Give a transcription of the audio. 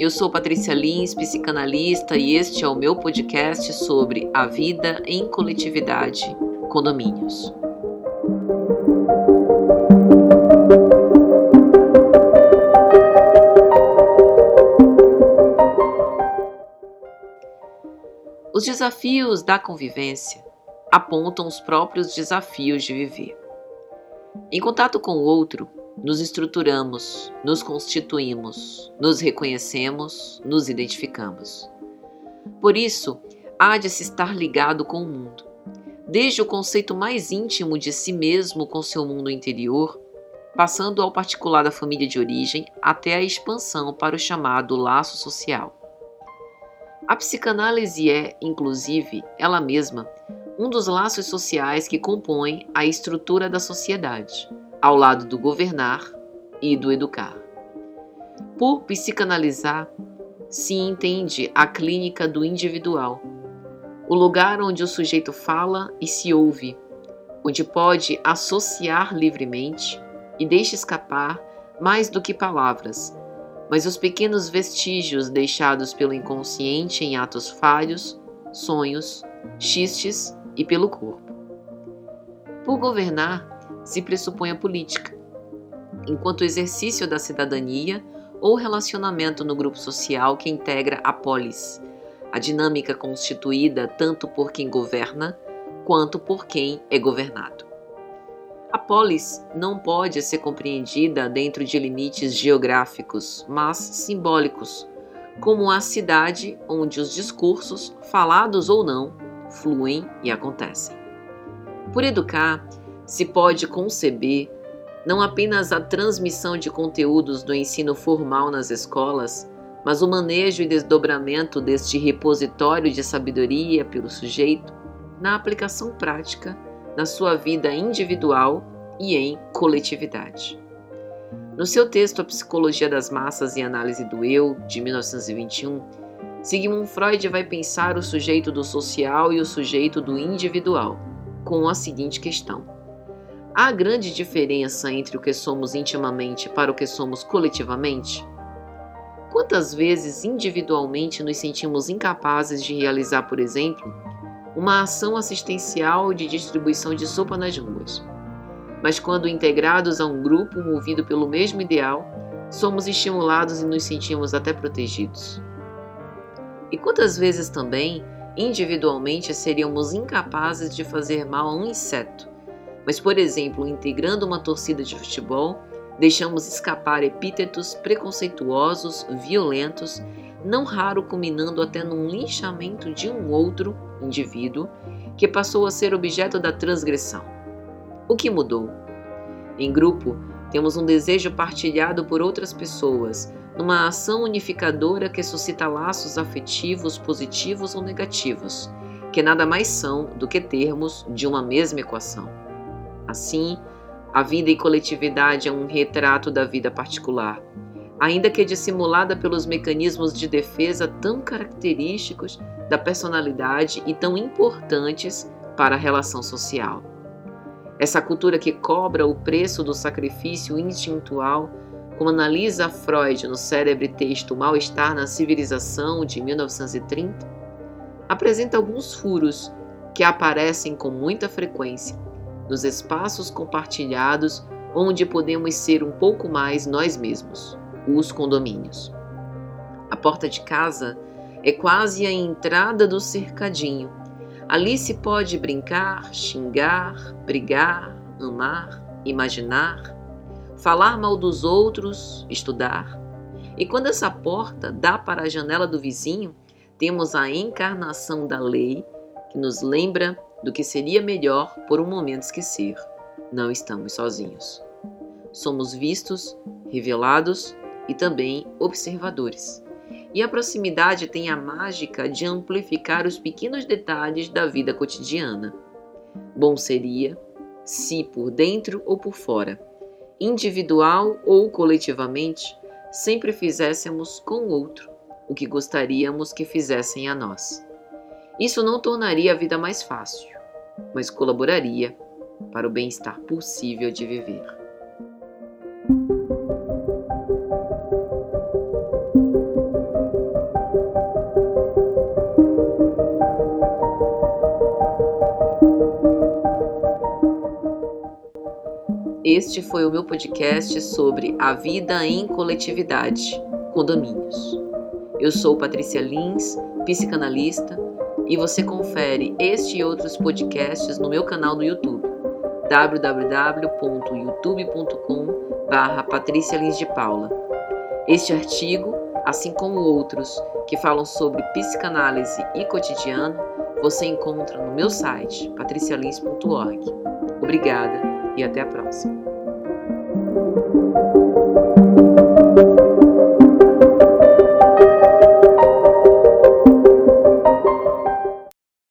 Eu sou Patrícia Lins, psicanalista, e este é o meu podcast sobre a vida em coletividade, condomínios. Os desafios da convivência apontam os próprios desafios de viver. Em contato com o outro, nos estruturamos, nos constituímos, nos reconhecemos, nos identificamos. Por isso, há de se estar ligado com o mundo, desde o conceito mais íntimo de si mesmo com seu mundo interior, passando ao particular da família de origem até a expansão para o chamado laço social. A psicanálise é, inclusive, ela mesma, um dos laços sociais que compõem a estrutura da sociedade ao lado do governar e do educar. Por psicanalizar, se entende a clínica do individual, o lugar onde o sujeito fala e se ouve, onde pode associar livremente e deixa escapar mais do que palavras, mas os pequenos vestígios deixados pelo inconsciente em atos falhos, sonhos, xistes e pelo corpo. Por governar, se pressupõe a política, enquanto exercício da cidadania ou relacionamento no grupo social que integra a polis, a dinâmica constituída tanto por quem governa quanto por quem é governado. A polis não pode ser compreendida dentro de limites geográficos, mas simbólicos, como a cidade onde os discursos, falados ou não, fluem e acontecem. Por educar, se pode conceber não apenas a transmissão de conteúdos do ensino formal nas escolas, mas o manejo e desdobramento deste repositório de sabedoria pelo sujeito na aplicação prática na sua vida individual e em coletividade. No seu texto A Psicologia das Massas e Análise do Eu, de 1921, Sigmund Freud vai pensar o sujeito do social e o sujeito do individual, com a seguinte questão Há grande diferença entre o que somos intimamente para o que somos coletivamente? Quantas vezes individualmente nos sentimos incapazes de realizar, por exemplo, uma ação assistencial de distribuição de sopa nas ruas? Mas quando integrados a um grupo movido pelo mesmo ideal, somos estimulados e nos sentimos até protegidos. E quantas vezes também, individualmente, seríamos incapazes de fazer mal a um inseto, mas, por exemplo, integrando uma torcida de futebol, deixamos escapar epítetos preconceituosos, violentos, não raro culminando até num linchamento de um outro indivíduo que passou a ser objeto da transgressão. O que mudou? Em grupo, temos um desejo partilhado por outras pessoas, numa ação unificadora que suscita laços afetivos positivos ou negativos, que nada mais são do que termos de uma mesma equação. Assim, a vida em coletividade é um retrato da vida particular, ainda que dissimulada pelos mecanismos de defesa tão característicos da personalidade e tão importantes para a relação social. Essa cultura que cobra o preço do sacrifício instintual, como analisa Freud no célebre texto Mal-Estar na Civilização de 1930, apresenta alguns furos que aparecem com muita frequência nos espaços compartilhados onde podemos ser um pouco mais nós mesmos, os condomínios. A porta de casa é quase a entrada do cercadinho. Ali se pode brincar, xingar, brigar, amar, imaginar, falar mal dos outros, estudar. E quando essa porta dá para a janela do vizinho, temos a encarnação da lei que nos lembra do que seria melhor por um momento esquecer. Não estamos sozinhos. Somos vistos, revelados e também observadores. E a proximidade tem a mágica de amplificar os pequenos detalhes da vida cotidiana. Bom seria se por dentro ou por fora, individual ou coletivamente, sempre fizéssemos com o outro o que gostaríamos que fizessem a nós. Isso não tornaria a vida mais fácil, mas colaboraria para o bem-estar possível de viver. Este foi o meu podcast sobre a vida em coletividade, condomínios. Eu sou Patrícia Lins, psicanalista e você confere este e outros podcasts no meu canal no YouTube www.youtube.com/barra Patrícia Lins de Paula. Este artigo, assim como outros que falam sobre psicanálise e cotidiano, você encontra no meu site patricialins.org. Obrigada e até a próxima.